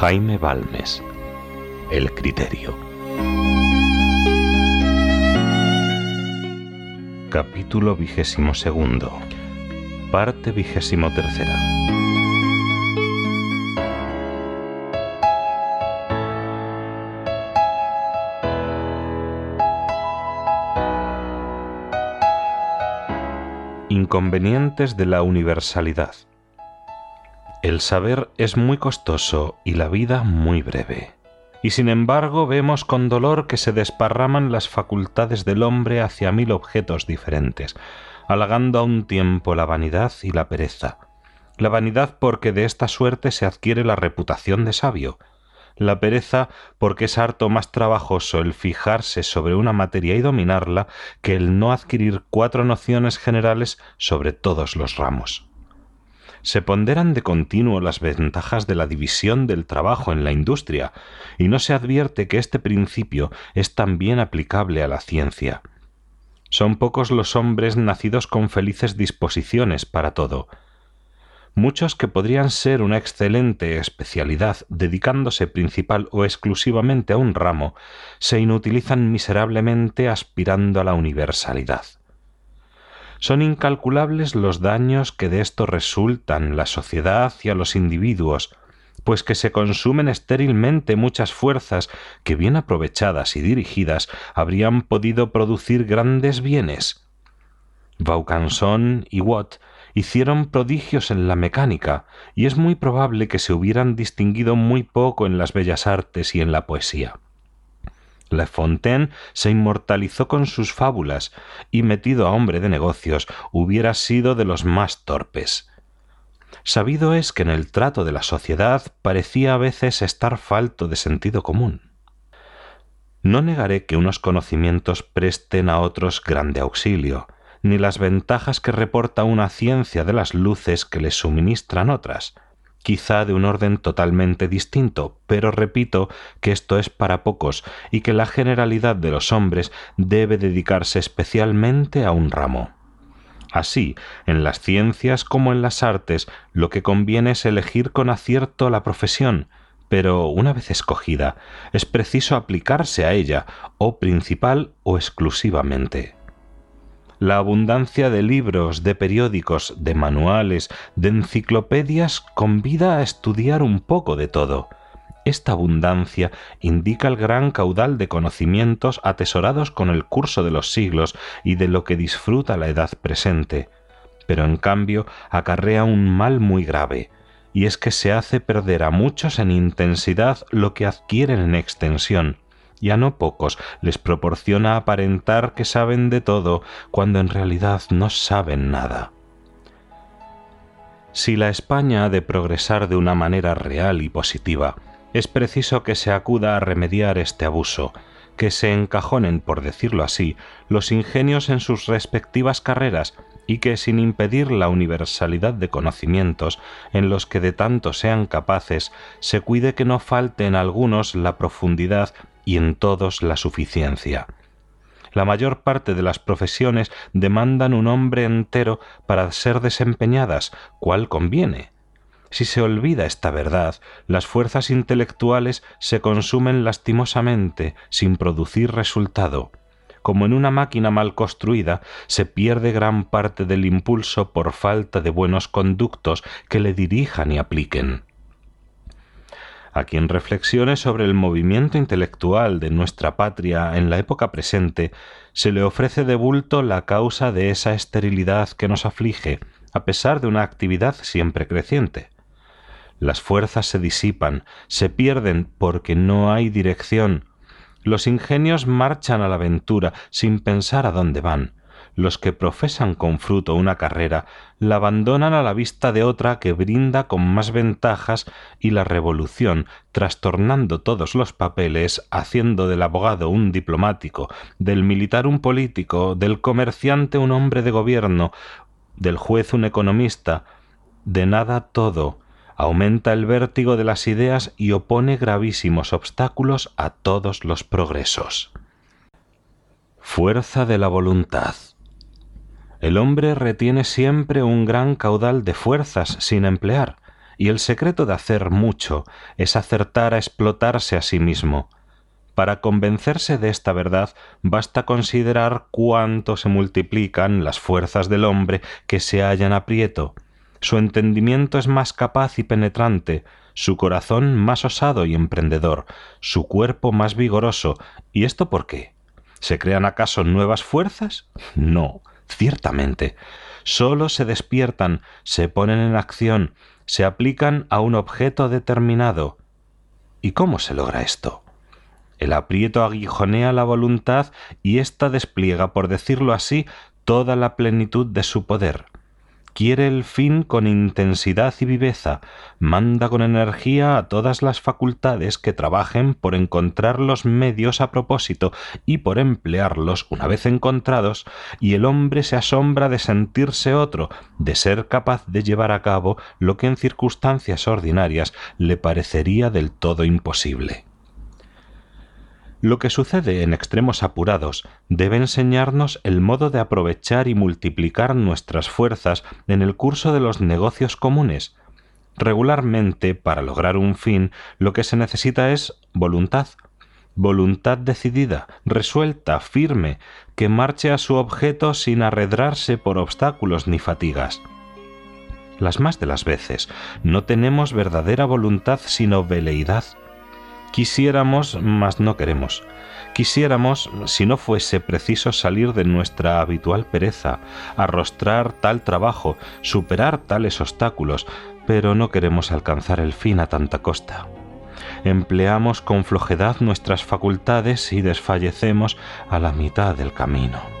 Jaime Balmes. El criterio. Capítulo vigésimo segundo. Parte vigésimo tercera. Inconvenientes de la universalidad. El saber es muy costoso y la vida muy breve. Y sin embargo vemos con dolor que se desparraman las facultades del hombre hacia mil objetos diferentes, halagando a un tiempo la vanidad y la pereza. La vanidad porque de esta suerte se adquiere la reputación de sabio, la pereza porque es harto más trabajoso el fijarse sobre una materia y dominarla que el no adquirir cuatro nociones generales sobre todos los ramos se ponderan de continuo las ventajas de la división del trabajo en la industria, y no se advierte que este principio es también aplicable a la ciencia. Son pocos los hombres nacidos con felices disposiciones para todo. Muchos que podrían ser una excelente especialidad dedicándose principal o exclusivamente a un ramo, se inutilizan miserablemente aspirando a la universalidad. Son incalculables los daños que de esto resultan la sociedad y a los individuos, pues que se consumen estérilmente muchas fuerzas que bien aprovechadas y dirigidas habrían podido producir grandes bienes. Vaucanson y Watt hicieron prodigios en la mecánica, y es muy probable que se hubieran distinguido muy poco en las bellas artes y en la poesía. Le Fontaine se inmortalizó con sus fábulas y metido a hombre de negocios hubiera sido de los más torpes. Sabido es que en el trato de la sociedad parecía a veces estar falto de sentido común. No negaré que unos conocimientos presten a otros grande auxilio, ni las ventajas que reporta una ciencia de las luces que les suministran otras, quizá de un orden totalmente distinto, pero repito que esto es para pocos y que la generalidad de los hombres debe dedicarse especialmente a un ramo. Así, en las ciencias como en las artes, lo que conviene es elegir con acierto la profesión, pero una vez escogida, es preciso aplicarse a ella, o principal o exclusivamente la abundancia de libros, de periódicos, de manuales, de enciclopedias convida a estudiar un poco de todo. Esta abundancia indica el gran caudal de conocimientos atesorados con el curso de los siglos y de lo que disfruta la edad presente, pero en cambio acarrea un mal muy grave, y es que se hace perder a muchos en intensidad lo que adquieren en extensión, y a no pocos les proporciona aparentar que saben de todo cuando en realidad no saben nada. Si la España ha de progresar de una manera real y positiva, es preciso que se acuda a remediar este abuso, que se encajonen, por decirlo así, los ingenios en sus respectivas carreras y que sin impedir la universalidad de conocimientos en los que de tanto sean capaces, se cuide que no falte en algunos la profundidad y en todos la suficiencia. La mayor parte de las profesiones demandan un hombre entero para ser desempeñadas, cual conviene. Si se olvida esta verdad, las fuerzas intelectuales se consumen lastimosamente, sin producir resultado. Como en una máquina mal construida, se pierde gran parte del impulso por falta de buenos conductos que le dirijan y apliquen a quien reflexione sobre el movimiento intelectual de nuestra patria en la época presente, se le ofrece de bulto la causa de esa esterilidad que nos aflige, a pesar de una actividad siempre creciente. Las fuerzas se disipan, se pierden porque no hay dirección. Los ingenios marchan a la aventura sin pensar a dónde van los que profesan con fruto una carrera la abandonan a la vista de otra que brinda con más ventajas y la revolución, trastornando todos los papeles, haciendo del abogado un diplomático, del militar un político, del comerciante un hombre de gobierno, del juez un economista, de nada todo, aumenta el vértigo de las ideas y opone gravísimos obstáculos a todos los progresos. Fuerza de la voluntad. El hombre retiene siempre un gran caudal de fuerzas sin emplear, y el secreto de hacer mucho es acertar a explotarse a sí mismo. Para convencerse de esta verdad basta considerar cuánto se multiplican las fuerzas del hombre que se hallan aprieto. Su entendimiento es más capaz y penetrante, su corazón más osado y emprendedor, su cuerpo más vigoroso. ¿Y esto por qué? ¿Se crean acaso nuevas fuerzas? No, ciertamente. Sólo se despiertan, se ponen en acción, se aplican a un objeto determinado. ¿Y cómo se logra esto? El aprieto aguijonea la voluntad y ésta despliega, por decirlo así, toda la plenitud de su poder quiere el fin con intensidad y viveza, manda con energía a todas las facultades que trabajen por encontrar los medios a propósito y por emplearlos una vez encontrados, y el hombre se asombra de sentirse otro, de ser capaz de llevar a cabo lo que en circunstancias ordinarias le parecería del todo imposible. Lo que sucede en extremos apurados debe enseñarnos el modo de aprovechar y multiplicar nuestras fuerzas en el curso de los negocios comunes. Regularmente, para lograr un fin, lo que se necesita es voluntad, voluntad decidida, resuelta, firme, que marche a su objeto sin arredrarse por obstáculos ni fatigas. Las más de las veces no tenemos verdadera voluntad sino veleidad, Quisiéramos, mas no queremos. Quisiéramos, si no fuese preciso salir de nuestra habitual pereza, arrostrar tal trabajo, superar tales obstáculos, pero no queremos alcanzar el fin a tanta costa. Empleamos con flojedad nuestras facultades y desfallecemos a la mitad del camino.